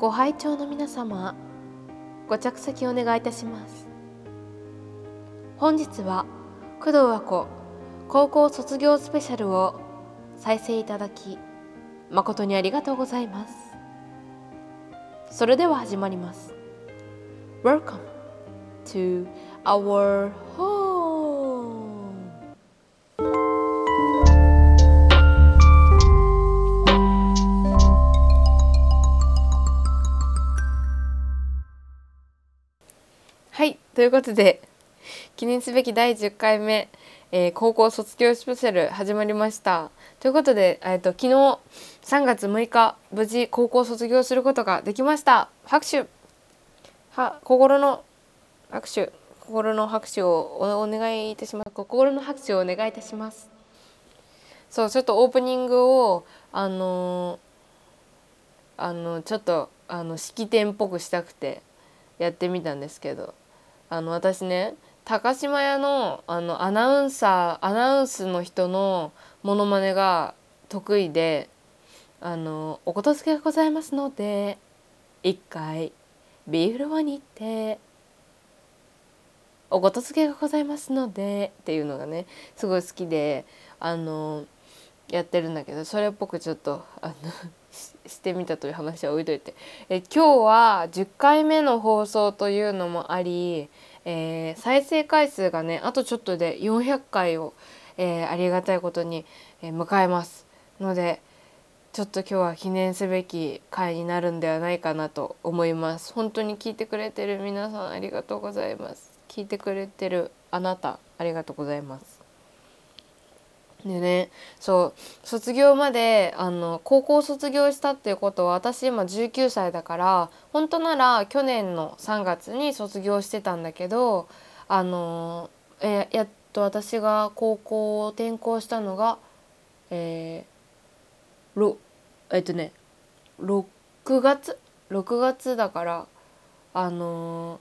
ご拝聴の皆様ご着席お願いいたします。本日は工藤和子高校卒業スペシャルを再生いただき誠にありがとうございます。それでは始まります。Welcome to our home. ということで記念すべき第10回目、えー高校卒業スペシャル始まりました。ということで、えー、と昨日3月6日無事高校卒業することができました。拍手。は心の拍手。心の拍手をおお願いいたします。心の拍手をお願いいたします。そうちょっとオープニングをあのーあのちょっとあの式典っぽくしたくてやってみたんですけど。あの私ね高島屋のあのアナウンサーアナウンスの人のモノマネが得意であのおことづけがございますので一回ビーフロアに行っておことづけがございますのでっていうのがねすごい好きであのやってるんだけどそれっぽくちょっとあのししてみたという話は置いといて。え今日は10回目の放送というのもあり、えー再生回数がねあとちょっとで400回を、えーありがたいことに、えー迎えますのでちょっと今日は記念すべき回になるんではないかなと思います。本当に聞いてくれてる皆さんありがとうございます。聞いてくれてるあなたありがとうございます。でね。そう。卒業まであの高校卒業したっていうことは私今19歳だから本当なら去年の3月に卒業してたんだけどあのえやっと私が高校を転校したのがえー、ろえっとね6月？6月だからあの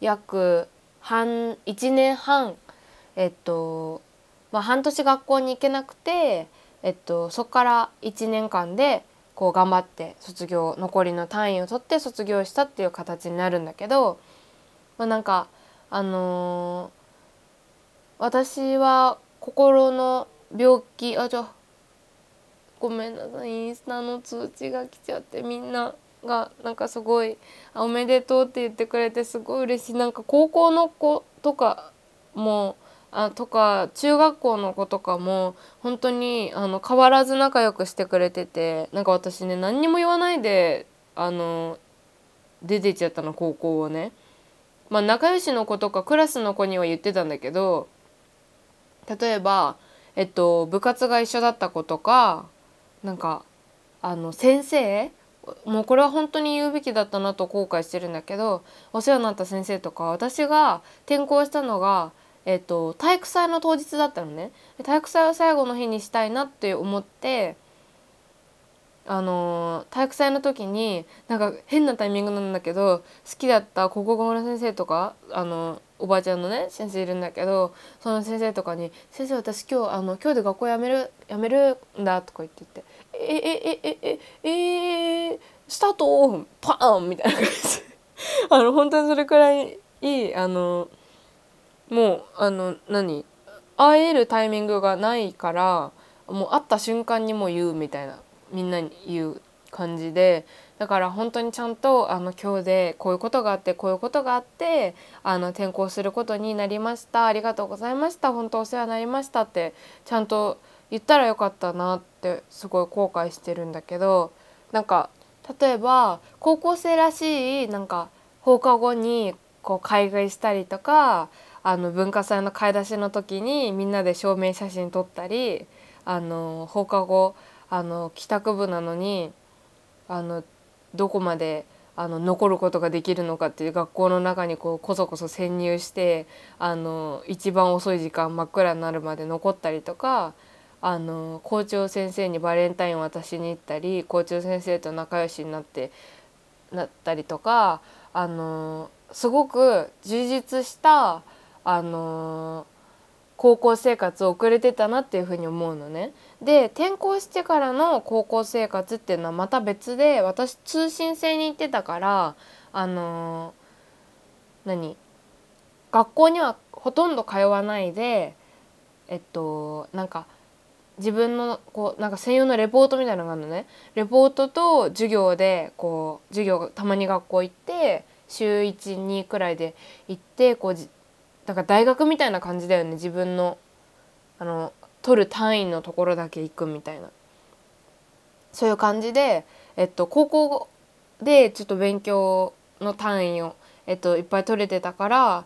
約半1年半えっとまあ、半年学校に行けなくて、えっと、そこから1年間でこう頑張って卒業残りの単位を取って卒業したっていう形になるんだけど、まあ、なんかあのー私は心の病気あじゃごめんなさいインスタの通知が来ちゃってみんながなんかすごい「おめでとう」って言ってくれてすごい嬉しい。なんか高校の子とかもあとか中学校の子とかも本当にあの変わらず仲良くしてくれててなんか私ね何にも言わないであの出てっちゃったの高校をね。まあ仲良しの子とかクラスの子には言ってたんだけど例えば、えっと、部活が一緒だった子とかなんかあの先生もうこれは本当に言うべきだったなと後悔してるんだけどお世話になった先生とか私が転校したのが、えっと、体育祭の当日だったのね。体育祭を最後の日にしたいなって思ってあのー体育祭の時になんか変なタイミングなんだけど好きだった国語の先生とかあのおばあちゃんのね先生いるんだけどその先生とかに「先生私今日あの今日で学校辞める辞めるんだ」とか言って言って「えええええええスタートパーン!」みたいな感じ あの本当にそれくらいいいあのもうあの何？会えるタイミングがないからもう会った瞬間にもう言うみたいなみんなに言う感じでだから本当にちゃんとあの今日でこういうことがあってこういうことがあってあの転校することになりましたありがとうございました本当お世話になりましたってちゃんと言ったらよかったなってすごい後悔してるんだけどなんか例えば高校生らしいなんか放課後にこう海外したりとかあの文化祭の買い出しの時にみんなで証明写真撮ったりあの放課後あの帰宅部なのにあのどこまであの残ることができるのかっていう学校の中にこうこそこそ潜入してあの一番遅い時間真っ暗になるまで残ったりとかあの校長先生にバレンタイン渡しに行ったり校長先生と仲良しになってなったりとかあのすごく充実したあの高校生活を送れてたなっていうふうに思うのね。で転校してからの高校生活っていうのはまた別で私通信制に行ってたからあの、何？学校にはほとんど通わないでえっとなんか自分のこうなんか専用のレポートみたいなのがあるのねレポートと授業でこう授業たまに学校行って週12くらいで行ってこうだから大学みたいな感じだよね自分のあの取る単位のところだけ行くみたいなそういう感じで、えっと、高校でちょっと勉強の単位を、えっと、いっぱい取れてたから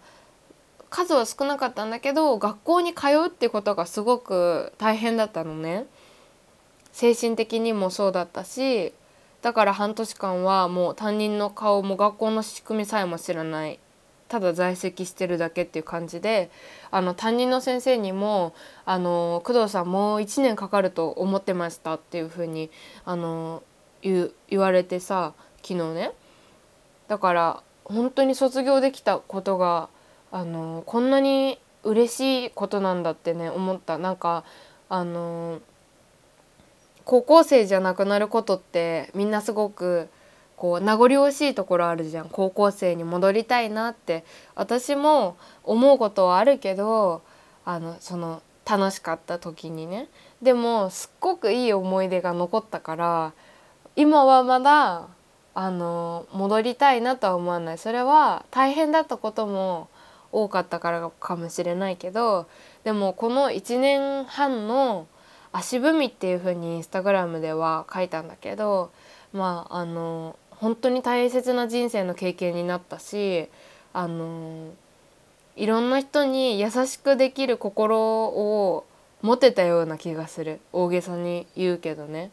数は少なかったんだけど学校に通うってことがすごく大変だったのね。精神的にもそうだったしだから半年間はもう担任の顔も学校の仕組みさえも知らないただ在籍してるだけっていう感じであの担任の先生にも「あの工藤さんもう1年かかると思ってました」っていうふうにあの言言われてさ昨日ね。だから本当に卒業できたことがあのこんなに嬉しいことなんだってね思った。なんかあの高校生じゃなくなることってみんなすごくこう名残惜しいところあるじゃん。高校生に戻りたいなって。私も思うことはあるけどあのその楽しかった時にね。でもすっごくいい思い出が残ったから今はまだあの戻りたいなとは思わない。それは大変だったことも多かったからかもしれないけどでもこの1年半の足踏みっていう風にインスタグラムでは書いたんだけどまああの本当に大切な人生の経験になったしあのいろんな人に優しくできる心を持てたような気がする大げさに言うけどね。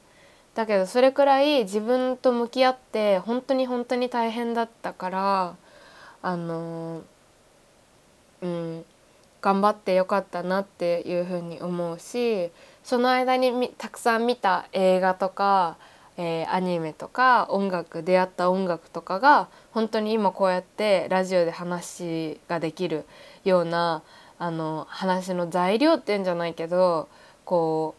だけどそれくらい自分と向き合って本当に本当に大変だったからあのうん頑張ってよかったなっていうふうに思うしその間にたくさん見た映画とかえー、アニメとか音楽出会った音楽とかが本当に今こうやってラジオで話ができるようなあの話の材料っていうんじゃないけどこ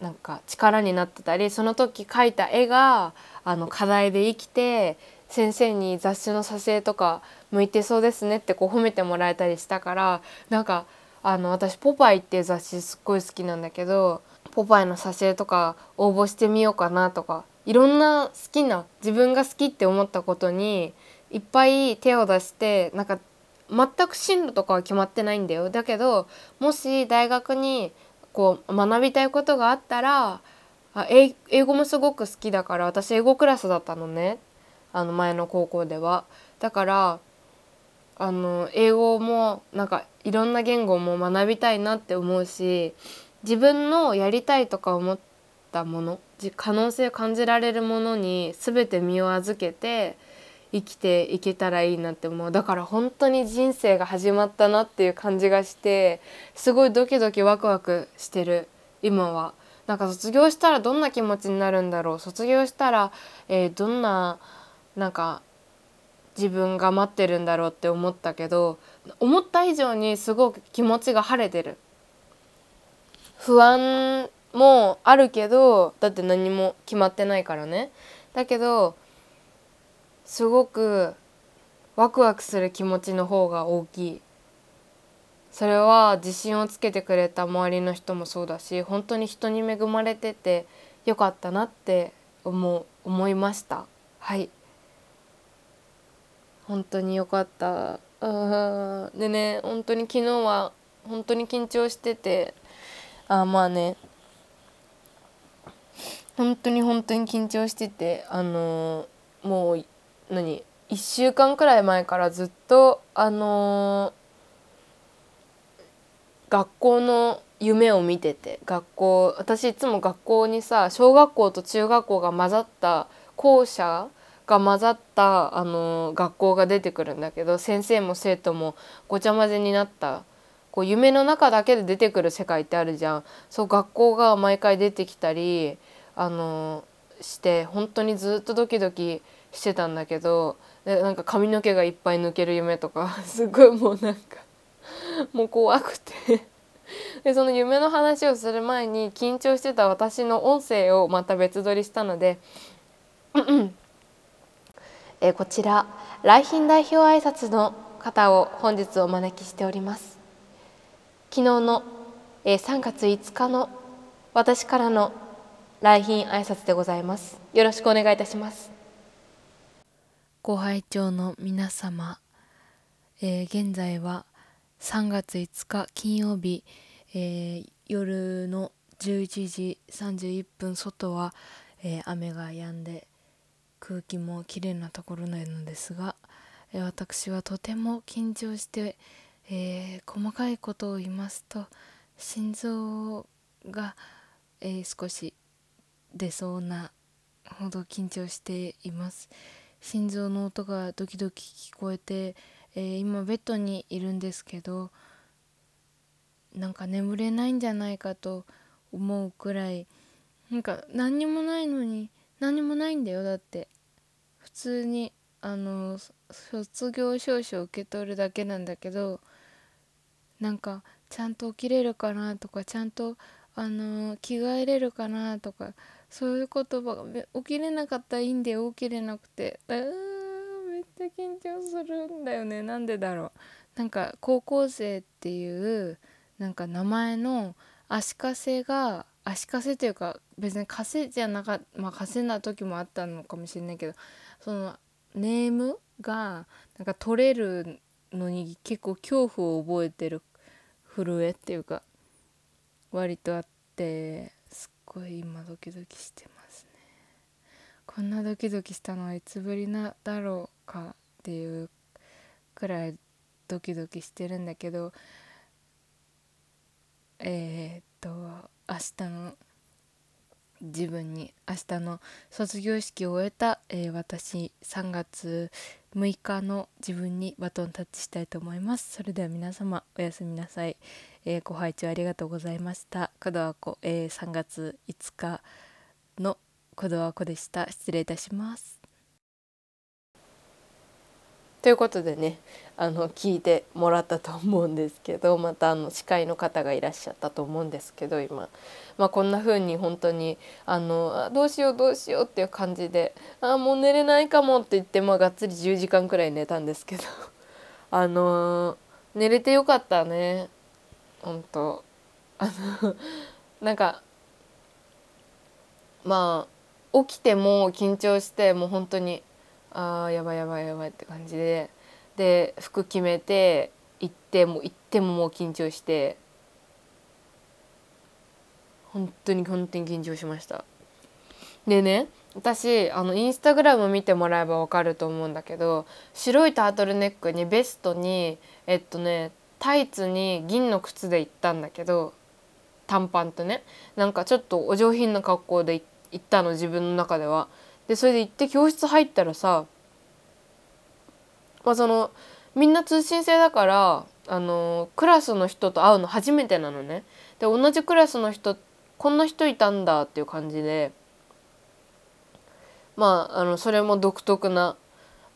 うなんか力になってたりその時描いた絵があの課題で生きて先生に雑誌の撮影とか向いてそうですねってこう褒めてもらえたりしたからなんかあの私「ポパイ」っていう雑誌すっごい好きなんだけどポパイの挿絵とか応募してみようかなとかいろんな好きな自分が好きって思ったことにいっぱい手を出してなんか全く進路とかは決まってないんだよだけどもし大学にこう学びたいことがあったらあ英語もすごく好きだから私英語クラスだったのねあの前の高校では。だからあの英語もなんかいろんな言語も学びたいなって思うし自分のやりたいとか思ったもの可能性を感じられるものに全て身を預けて生きていけたらいいなって思う。だから本当に人生が始まったなっていう感じがしてすごいドキドキワクワクしてる今は。なんか卒業したらどんな気持ちになるんだろう。卒業したら、えー、どんななんか自分が待ってるんだろうって思ったけど思った以上にすごく気持ちが晴れてる。不安もあるけどだって何も決まってないからね。だけどすごくワクワクする気持ちの方が大きい。それは自信をつけてくれた周りの人もそうだし本当に人に恵まれててよかったなって思う思いました。はい。本当によかった。でね本当に昨日は本当に緊張しててあまあね。本当に本当に緊張しててあのー、もう何1週間くらい前からずっとあのー、学校の夢を見てて学校私いつも学校にさ小学校と中学校が混ざった校舎が混ざったあのー、学校が出てくるんだけど先生も生徒もごちゃ混ぜになったこう夢の中だけで出てくる世界ってあるじゃん。そう学校が毎回出てきたりあのして本当にずっとドキドキしてたんだけどでなんか髪の毛がいっぱい抜ける夢とか すごいもうなんかもう怖くて。でその夢の話をする前に緊張してた私の音声をまた別撮りしたのでえこちら来賓代表挨拶の方を本日お招きしております。昨日の、え3月5日の私からの来賓挨拶でございます。よろしくお願いいたします。ご拝聴の皆様、えー、現在は3月5日金曜日、えー、夜の11時31分外は、えー、雨が止んで空気もきれいなところなのですが、え私はとても緊張して、え細かいことを言いますと心臓が、え少し出そうなほど緊張しています。心臓の音がドキドキ聞こえて、えー、今ベッドにいるんですけどなんか眠れないんじゃないかと思うくらいなんか何にもないのに何にもないんだよだって。普通にあの卒業証書を受け取るだけなんだけどなんかちゃんと起きれるかなとかちゃんとあの着替えれるかなとかそういう言葉が起きれなかったらいいんだよ起きれなくてうーめっちゃ緊張するんだよね。なんでだろう。なんか高校生っていうなんか名前の足かせが足かせというか別にかせじゃなかったまあかせな時もあったのかもしれないけどそのネームがなんか取れるのに結構恐怖を覚えてる震えっていうか割とあってすっごい今ドキドキしてますね。こんなドキドキしたのはいつぶりなだろうかっていうくらいドキドキしてるんだけどえー、っと明日の自分に明日の卒業式を終えた、えー、私3月6日の自分にバトンタッチしたいと思います。それでは皆様おやすみなさい、えー、ご拝聴ありがとうございました。門和子、えー、3月5日の門和子でした。失礼いたします。ということでねあの聞いてもらったと思うんですけど またあの司会の方がいらっしゃったと思うんですけど今、まあ、こんな風に本当にあのどうしようどうしようっていう感じであもう寝れないかもって言って、まあ、がっつり10時間くらい寝たんですけど あの寝れてよかったね。本当。あの なんかまあ起きても緊張してもう本当にあーやばいやばいやばいって感じでで服決めて行っても行ってももう緊張して。本当に本当に緊張しました。でね私あのインスタグラム見てもらえば分かると思うんだけど白いタートルネックにベストにえっとねタイツに銀の靴で行ったんだけど短パンとね。なんかちょっとお上品な格好で行ったの自分の中では。でそれで行って教室入ったらさまあそのみんな通信制だからあのクラスの人と会うの初めてなのね。で同じクラスの人こんな人いたんだっていう感じでまああのそれも独特な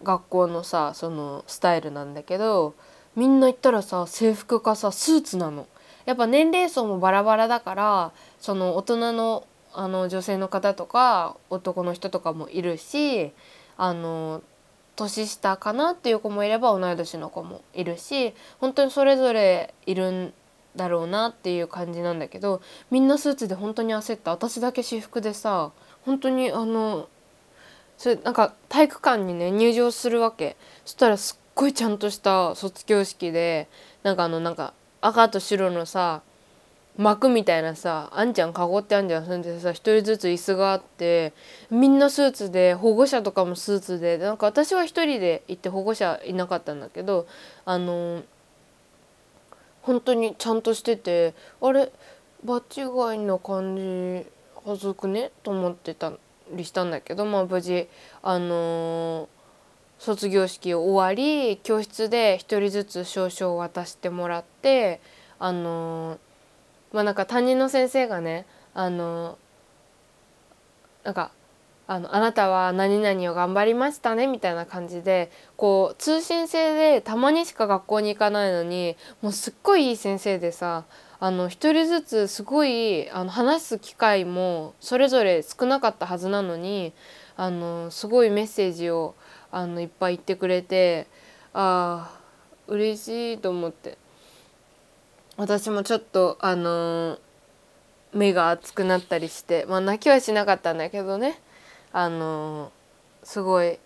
学校のさそのスタイルなんだけどみんな行ったらさ制服かさスーツなの。やっぱ年齢層もバラバラだからその大人のあの女性の方とか男の人とかもいるしあの年下かなっていう子もいれば同い年の子もいるし本当にそれぞれいるんだろうなっていう感じなんだけどみんなスーツで本当に焦った。私だけ私服でさ本当にあのそれなんか体育館にね入場するわけ。そしたらすっごいちゃんとした卒業式でなんかあのなんか赤と白のさ幕みたいなさあんちゃんかごってあんじゃん。それでさ一人ずつ椅子があってみんなスーツで保護者とかもスーツでなんか私は一人で行って保護者いなかったんだけどあの本当にちゃんとしててあれ場違いな感じはずくね？と思ってたりしたんだけどまあ無事あのー、卒業式終わり教室で一人ずつ証書を渡してもらってあのまあなんか担任の先生がねあのなんかあのあなたは何々を頑張りましたねみたいな感じでこう通信制でたまにしか学校に行かないのにもうすっごいいい先生でさあの一人ずつすごいあの話す機会もそれぞれ少なかったはずなのにあのすごいメッセージをあのいっぱい言ってくれてああ嬉しいと思って。私もちょっとあの目が熱くなったりしてまあ泣きはしなかったんだけどね。あのすごい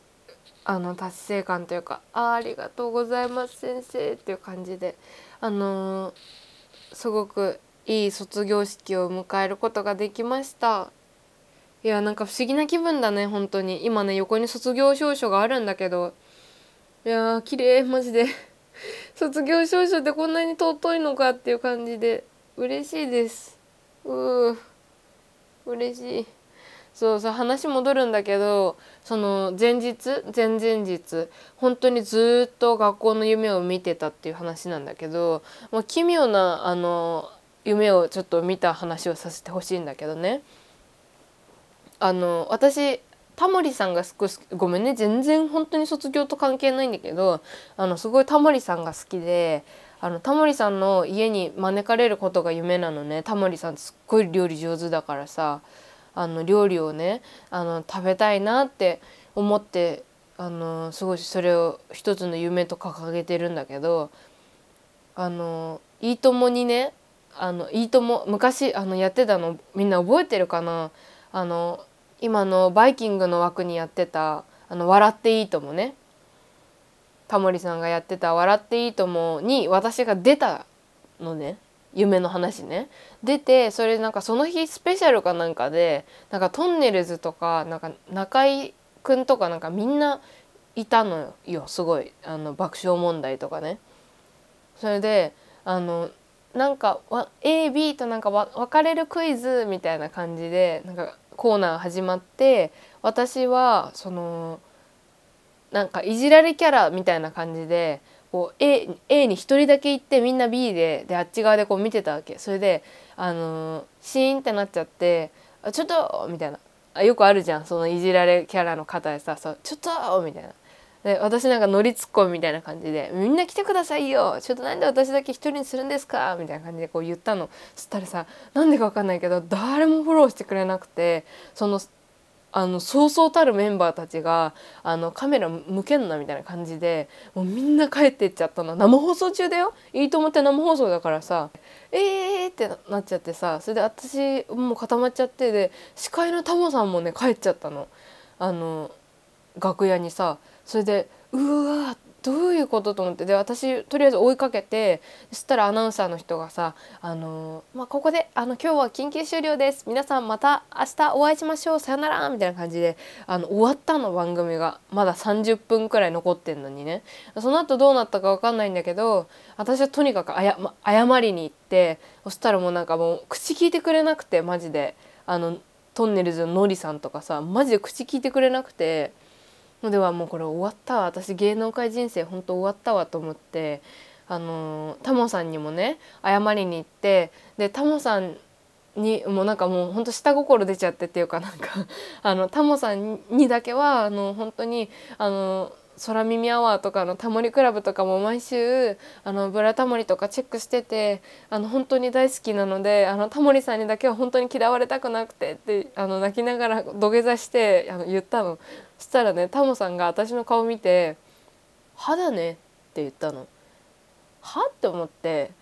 あの達成感というか「あありがとうございます先生」っていう感じであのすごくいい卒業式を迎えることができました。いやなんか不思議な気分だね本当に。今ね横に卒業証書があるんだけど。いやー綺麗マジで。卒業証書ってこんなに尊いのかっていう感じで嬉しいです。うー。嬉しい。そうそう話戻るんだけどその前日前々日本当にずっと学校の夢を見てたっていう話なんだけど、まあ、奇妙なあの夢をちょっと見た話をさせてほしいんだけどね。あの私タモリさんが少しごめんね全然本当に卒業と関係ないんだけどあのすごいタモリさんが好きであのタモリさんの家に招かれることが夢なのね。タモリさんすっごい料理上手だからさあの料理をねあの食べたいなって思ってあのすごいそれを一つの夢と掲げてるんだけどあの「いいとも」にね「あのいいとも」昔あのやってたのみんな覚えてるかな？あの今の「バイキング」の枠にやってた「あの笑っていいともね」タモリさんがやってた「笑っていいとも」に私が出たのね。夢の話ね。出てそれなんかその日スペシャルかなんかでなんかトンネルズとかなんか中居君とかなんかみんないたのよ。すごい。あの爆笑問題とかね。それであのなんか AB となんか分かれるクイズみたいな感じでなんかコーナー始まって私はそのなんかいじられキャラみたいな感じでこう A, A に1人だけ行ってみんな B でであっち側でこう見てたわけそれであの、シーンってなっちゃって「あちょっと!」みたいなあよくあるじゃんそのいじられキャラの方でさ「ちょっと!」みたいな。で私なんか乗りツッコミみたいな感じで「みんな来てくださいよ。ちょっとなんで私だけ一人にするんですか?」みたいな感じでこう言ったの。そしたらさなんでか分かんないけど誰もフォローしてくれなくてそのあのそうそうたるメンバーたちがあのカメラ向けんなみたいな感じでもうみんな帰ってっちゃったの。生放送中だよ。いいと思って生放送だからさえーってなっちゃってさそれで私もう固まっちゃってで司会のタモさんもね帰っちゃったの。あの楽屋にさそれでうわどういうことと思って。で私とりあえず追いかけてそしたらアナウンサーの人がさ「あのまあ、ここであの今日は緊急終了です。皆さんまた明日お会いしましょう。さよなら」みたいな感じであの終わったの番組が。まだ30分くらい残ってんのにね。その後どうなったか分かんないんだけど私はとにかくあや、ま、謝りに行ってそしたらもうなんかもう口聞いてくれなくてマジで。あのトンネルズののりさんとかさマジで口聞いてくれなくて。のではもうこれ終わったわ。私芸能界人生本当終わったわと思ってあのタモさんにもね謝りに行ってでタモさんにもうなんかもうほんと下心出ちゃってっていうかなんか あのタモさんにだけはあの本当にあの空耳アワーとかのタモリクラブとかも毎週あのブラタモリとかチェックしててあの本当に大好きなのであのタモリさんにだけは本当に嫌われたくなくてってあの泣きながら土下座してあの言ったの。したらねタモさんが私の顔見て「歯だね」って言ったの。はって思って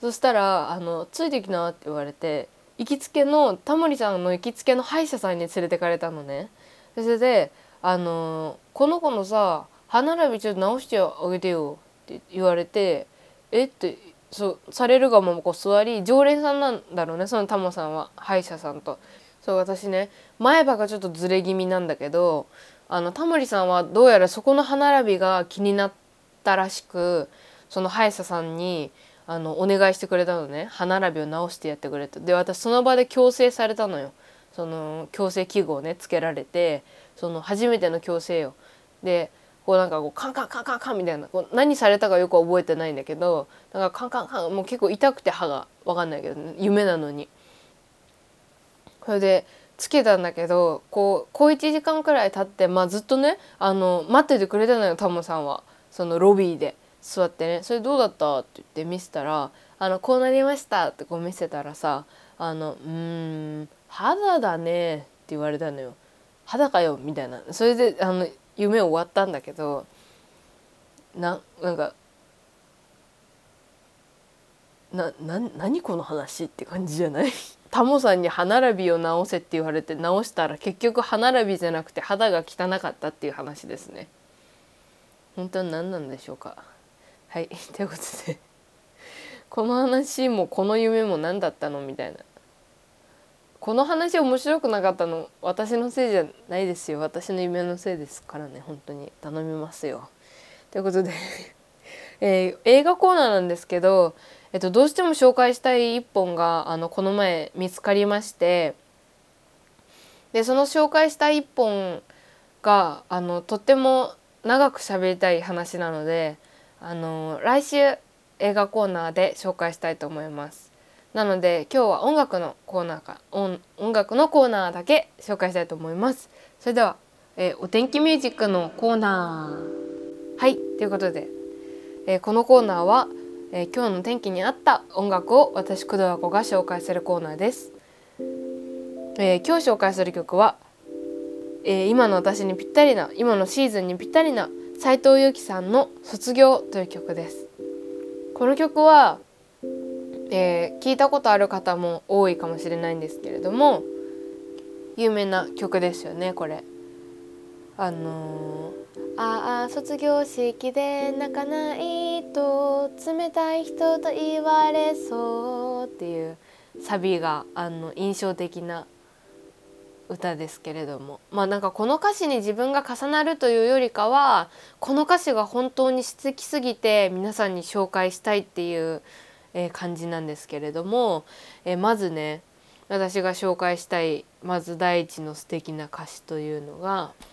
そしたらあの「ついてきな」って言われて行きつけのタモリさんの行きつけの歯医者さんに連れてかれたのね。それであのこの子のさ歯並びちょっと直してあげてよって言われてえ？ってそうされるがままこう座り常連さんなんだろうねそのタモさんは歯医者さんと。そう私ね前歯がちょっとずれ気味なんだけどあのタモリさんはどうやらそこの歯並びが気になったらしくその歯医者さんにあのお願いしてくれたのね歯並びを直してやってくれてで私その場で矯正されたのよその矯正器具をねつけられてその初めての矯正よ。でこうなんかこうカンカンカンカンカンみたいなこう何されたかよく覚えてないんだけどなんかカンカンカンもう結構痛くて歯が分かんないけど、ね、夢なのに。それでつけたんだけどこう小1時間くらい経って、まあ、ずっとねあの待っててくれたのよタモさんはそのロビーで座ってね「それどうだった?」って言って見せたら「あのこうなりました」ってこう見せたらさ「あのうん肌だね」って言われたのよ。肌かよみたいなそれであの夢終わったんだけどななんかなな何この話って感じじゃない？タモさんに歯並びを直せって言われて直したら結局歯並びじゃなくて肌が汚かったっていう話ですね。本当は何なんでしょうか。はいということで。この話もこの夢も何だったのみたいな。この話面白くなかったの私のせいじゃないですよ。私の夢のせいですからね。本当に。頼みますよ。ということで。えー、映画コーナーなんですけどえっと、どうしても紹介したい一本があのこの前見つかりましてでその紹介したい一本があのとっても長く喋りたい話なのであの来週映画コーナーで紹介したいと思います。なので今日は音楽のコーナーか音音楽のコーナーだけ紹介したいと思います。それでは、えー、お天気ミュージックのコーナーはいということで、えー、このコーナーは「えー、今日の天気に合った音楽を私工藤和子が紹介するコーナーです、えー、今日紹介する曲は、えー、今の私にぴったりな今のシーズンにぴったりな斉藤由貴さんの卒業という曲です。この曲は、え聞いたことある方も多いかもしれないんですけれども有名な曲ですよねこれ。あのああ卒業式で泣かないと冷たい人と言われそうっていうサビがあの印象的な歌ですけれども。まあなんかこの歌詞に自分が重なるというよりかはこの歌詞が本当に素敵すぎて皆さんに紹介したいっていう、え感じなんですけれども、えまずね私が紹介したいまず第一の素敵な歌詞というのが「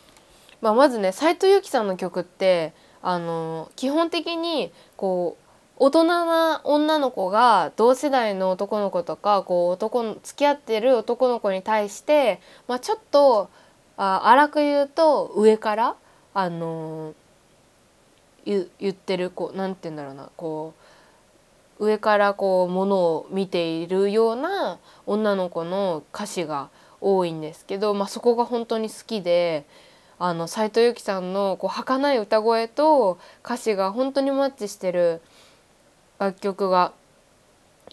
まあ、まずね斉藤由貴さんの曲ってあの基本的にこう大人な女の子が同世代の男の子とかこう男の付き合ってる男の子に対して、まあ、ちょっとあ荒く言うと上からあの言言ってるこうなんて言うんだろうなこう上からこうものを見ているような女の子の歌詞が多いんですけど、まあ、そこが本当に好きであの斉藤由貴さんのこう儚い歌声と歌詞が本当にマッチしてる楽曲が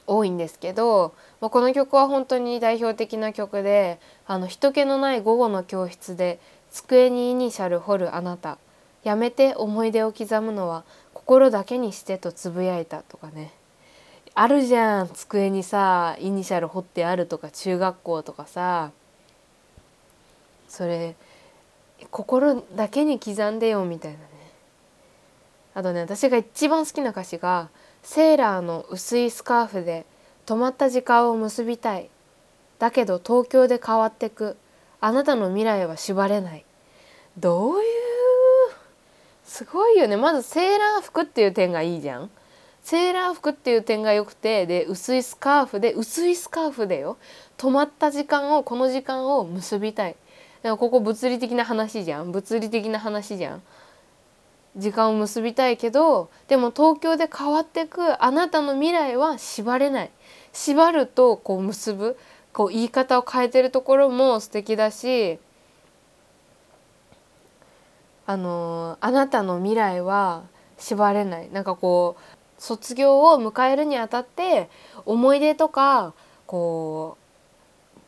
多いんですけど、まあ、この曲は本当に代表的な曲であの人気のない午後の教室で机にイニシャル彫るあなたやめて思い出を刻むのは心だけにしてとつぶやいたとかね。あるじゃん机にさイニシャル彫ってあるとか中学校とかさ。それ心だけに刻んでよみたいなね。あとね私が一番好きな歌詞が「セーラーの薄いスカーフで止まった時間を結びたい」「だけど東京で変わってく。あなたの未来は縛れない」どういう？すごいよね。まずセーラー服っていう点がいいじゃん。セーラー服っていう点が良くてで薄いスカーフで薄いスカーフでよ。止まった時間をこの時間を結びたい。でもここ物理的な話じゃん。物理的な話じゃん。時間を結びたいけどでも東京で変わってくあなたの未来は縛れない。縛るとこう結ぶ。こう言い方を変えてるところも素敵だしあのあなたの未来は縛れない。なんかこう卒業を迎えるにあたって思い出とかこう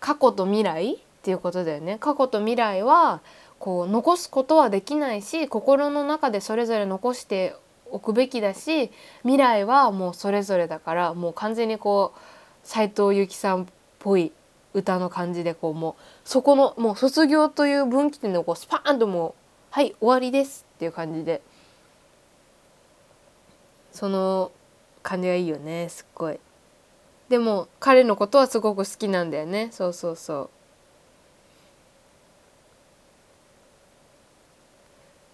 過去と未来っていうことだよね過去と未来はこう残すことはできないし心の中でそれぞれ残しておくべきだし未来はもうそれぞれだからもう完全にこう斉藤由貴さんっぽい歌の感じでこうもうそこのもう卒業という分岐点でこうスパーンともう「はい終わりです」っていう感じでその感じがいいよねすっごい。でも彼のことはすごく好きなんだよねそうそうそう。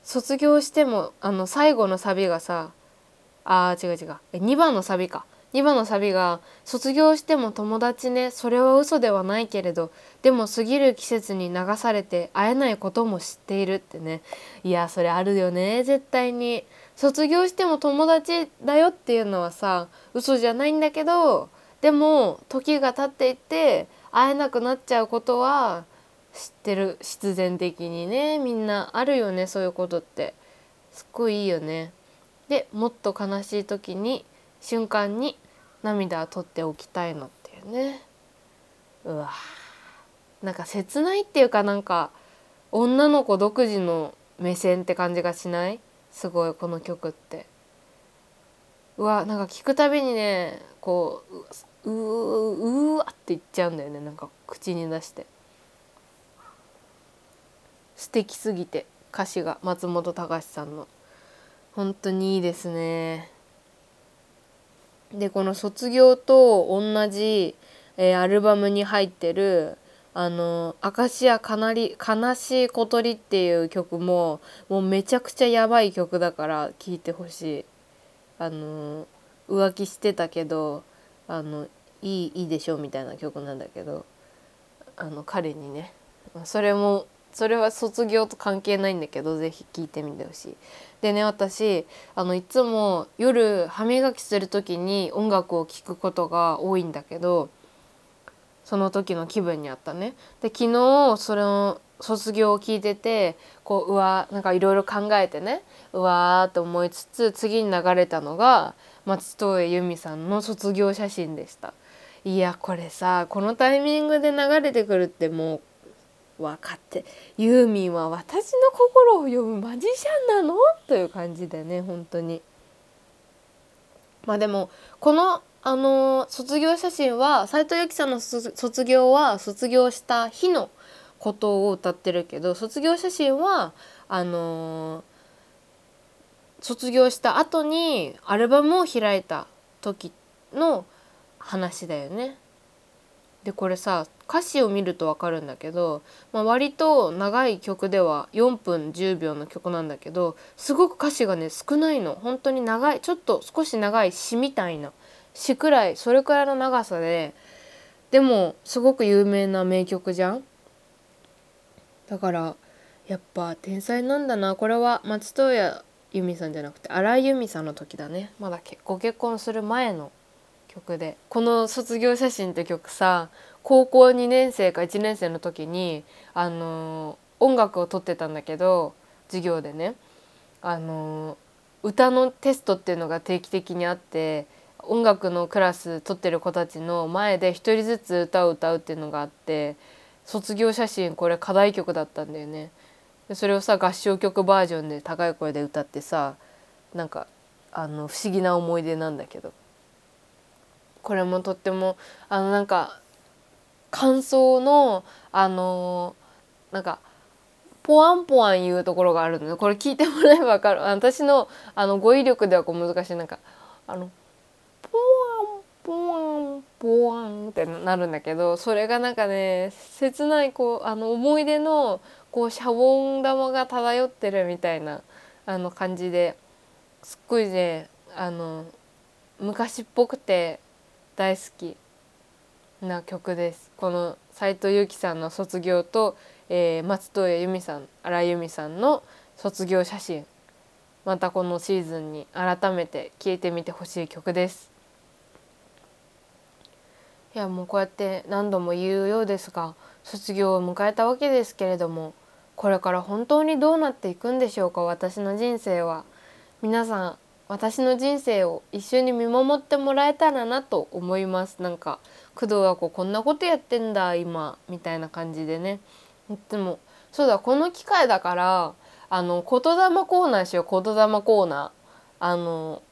卒業してもあの最後のサビがさあー違う違う。え2番のサビか。2番のサビが「卒業しても友達ねそれは嘘ではないけれどでも過ぎる季節に流されて会えないことも知っている」ってね。いやそれあるよね絶対に。卒業しても友達だよっていうのはさ嘘じゃないんだけどでも時が経っていって会えなくなっちゃうことは知ってる必然的にね。みんなあるよねそういうことって。すっごいいいよね。でもっと悲しい時に瞬間に涙を取っておきたいのっていうね。うわなんか切ないっていうかなんか女の子独自の目線って感じがしない？すごいこの曲って。うわなんか聞くたびにねこううううわって言っちゃうんだよね。なんか口に出して。素敵すぎて歌詞が松本隆さんの。本当にいいですね。でこの「卒業」と同じ、えー、アルバムに入ってるあの「明石家かなり悲しい小鳥」っていう曲ももうめちゃくちゃやばい曲だから聴いてほしい。あの浮気してたけどあのいいいいでしょみたいな曲なんだけどあの彼にね。それもそれは卒業と関係ないんだけど是非聴いてみてほしい。でね私あのいつも夜歯磨きする時に音楽を聴くことが多いんだけどその時の気分にあったね。で昨日それの卒業を聞いててこううわなんかいろいろ考えてねうわーって思いつつ次に流れたのが松任谷由実さんの卒業写真でした。いやこれさこのタイミングで流れてくるってもう分かってユーミンは私の心を読むマジシャンなの？という感じでね本当に。まあでもこのあの卒業写真は斉藤由貴さんの卒業は卒業した日のことを歌ってるけど卒業写真はあの卒業した後にアルバムを開いた時の話だよね。でこれさ歌詞を見ると分かるんだけど、まあ、割と長い曲では4分10秒の曲なんだけどすごく歌詞がね少ないの。本当に長いちょっと少し長い詩みたいな。詩くらいそれくらいの長さででもすごく有名な名曲じゃん。だからやっぱ天才なんだな。これは松任谷由実さんじゃなくて荒井由実さんの時だね。まだご結婚する前の曲で。この「卒業写真」って曲さ高校2年生か1年生の時にあの音楽を撮ってたんだけど授業でね。あの歌のテストっていうのが定期的にあって音楽のクラス撮ってる子たちの前で一人ずつ歌を歌うっていうのがあって卒業写真これ課題曲だったんだよね。でそれをさ合唱曲バージョンで高い声で歌ってさなんかあの不思議な思い出なんだけど。これもとってもあのなんか感想のあのなんかポワンポワン言うところがあるのでこれ聞いてもらえば分かる。私のあの語彙力ではこう難しい。なんかあのポワンポワンポワンってなるんだけどそれがなんかね切ないこうあの思い出のこうシャボン玉が漂ってるみたいなあの感じですっごいねあの昔っぽくて大好きな曲です。この斉藤由貴さんの卒業と、えー、松任谷由実さん荒井由実さんの卒業写真。またこのシーズンに改めて聴いてみてほしい曲です。いやもうこうやって何度も言うようですが卒業を迎えたわけですけれどもこれから本当にどうなっていくんでしょうか私の人生は。皆さん私の人生を一緒に見守ってもらえたらなと思います。なんか工藤はこうこんなことやってんだ今みたいな感じでね。でもそうだこの機会だからあの言霊コーナーしよう。言霊コーナー。あの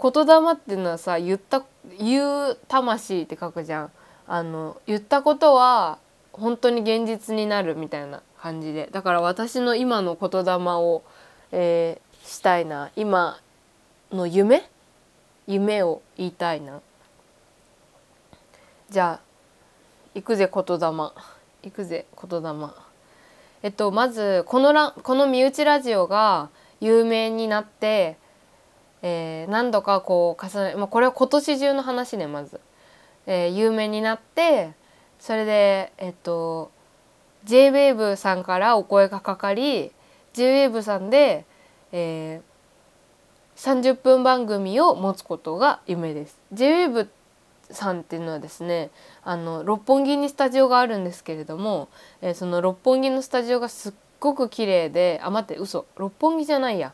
言霊っていうのはさ言った言う魂って書くじゃん。あの言ったことは本当に現実になるみたいな感じで。だから私の今の言霊を、えー、したいな。今の夢？夢を言いたいな。じゃあ行くぜ言霊。行くぜ言霊。えっとまずこのラこの身内ラジオが有名になってえー、何度かこう重ね、まあ、これは今年中の話ねまず、えー、有名になってそれでえっと JWAVE さんからお声がかかり JWAVE さんで、えー、30分番組を持つことが夢です。JWAVE さんっていうのはですねあの六本木にスタジオがあるんですけれども、えー、その六本木のスタジオがすっごく綺麗であ待って嘘六本木じゃないや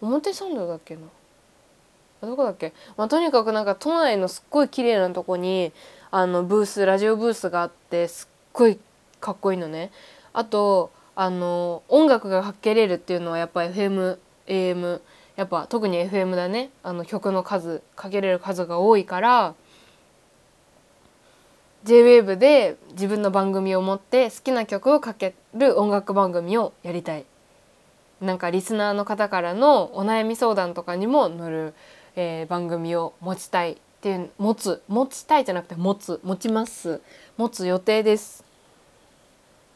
表参道だっけなどこだっけ、まあ、とにかくなんか都内のすっごい綺麗なとこにあのブースラジオブースがあってすっごいかっこいいのね。あとあの音楽がかけれるっていうのはやっぱ FM AM やっぱ特に FM だね。あの曲の数かけれる数が多いから JWAVE で自分の番組を持って好きな曲をかける音楽番組をやりたい。なんかリスナーの方からのお悩み相談とかにも乗る、えー、番組を持ちたいっていう持つ持ちたいじゃなくて持つ持ちます。持つ予定です。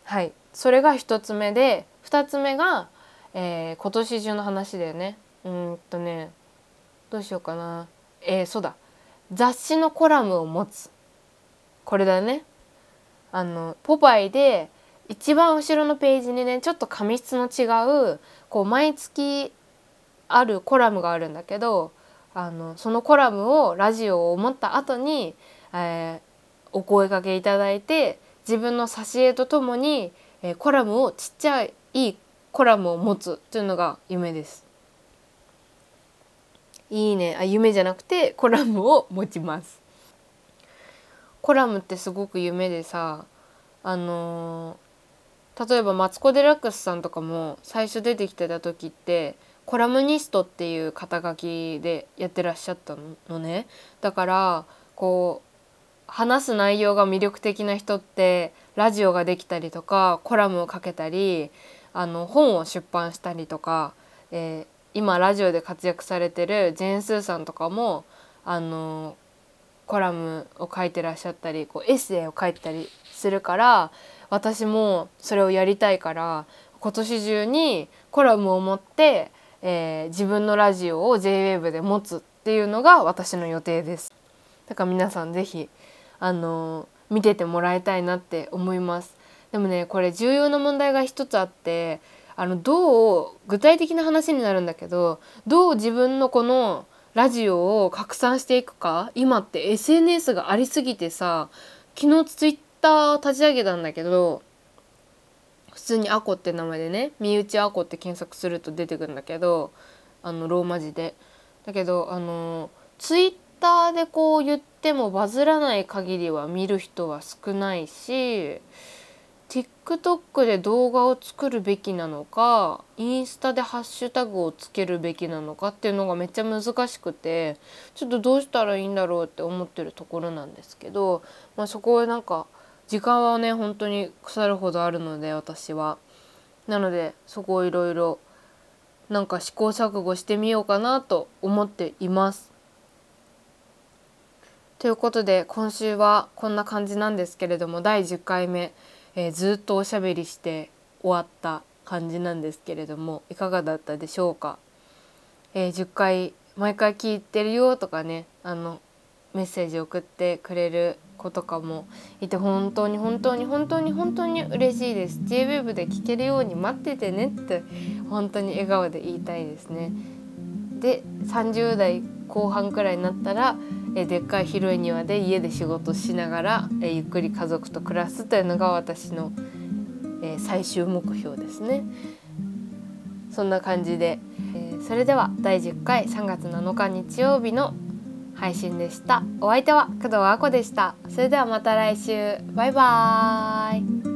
はい。それが1つ目で2つ目が、えー、今年中の話だよね。うんとねどうしようかな。えー、そうだ。雑誌のコラムを持つ。これだね。あのポパイで一番後ろのページにねちょっと紙質の違うこう毎月あるコラムがあるんだけどあのそのコラムをラジオを思った後に、えー、お声かけいただいて自分の挿絵とともに、えー、コラムをちっちゃいいいコラムを持つというのが夢です。いいねあ夢じゃなくてコラムを持ちます。コラムってすごく夢でさあのー、例えばマツコ・デラックスさんとかも最初出てきてた時ってコラムニストっていう肩書きでやってらっしゃったのねだからこう話す内容が魅力的な人ってラジオができたりとかコラムをかけたりあの本を出版したりとか、えー、今ラジオで活躍されてるジェーン・スーさんとかもあのコラムを書いてらっしゃったりこうエッセイを書いたりするから私もそれをやりたいから今年中にコラムを持って、えー、自分のラジオを JWAVE で持つっていうのが私の予定です。だから皆さん是非あの見ててもらいたいなって思います。でもねこれ重要な問題が一つあってあのどう具体的な話になるんだけどどう自分のこのラジオを拡散していくか今って SNS がありすぎてさ昨日ツイッター立ち上げたんだけど普通にアコって名前でね身内アコって検索すると出てくるんだけどあのローマ字で。だけどあのツイッターでこう言ってもバズらない限りは見る人は少ないし TikTok で動画を作るべきなのかインスタでハッシュタグをつけるべきなのかっていうのがめっちゃ難しくてちょっとどうしたらいいんだろうって思ってるところなんですけど、まあ、そこはなんか時間はね本当に腐るほどあるので私は。なのでそこをいろいろなんか試行錯誤してみようかなと思っています。ということで今週はこんな感じなんですけれども第10回目。えー、ずっとおしゃべりして終わった感じなんですけれどもいかがだったでしょうか、えー、10回毎回聞いてるよとかねあのメッセージ送ってくれる子とかもいて本当に本当に本当に本当に嬉しいです JWEB で聞けるように待っててねって本当に笑顔で言いたいですねで30代後半くらいになったらえでっかい広い庭で家で仕事しながら、えゆっくり家族と暮らすというのが私の、え最終目標ですね。そんな感じで、えそれでは第10回3月7日日曜日の配信でした。お相手は工藤あこでした。それではまた来週。バイバーイ。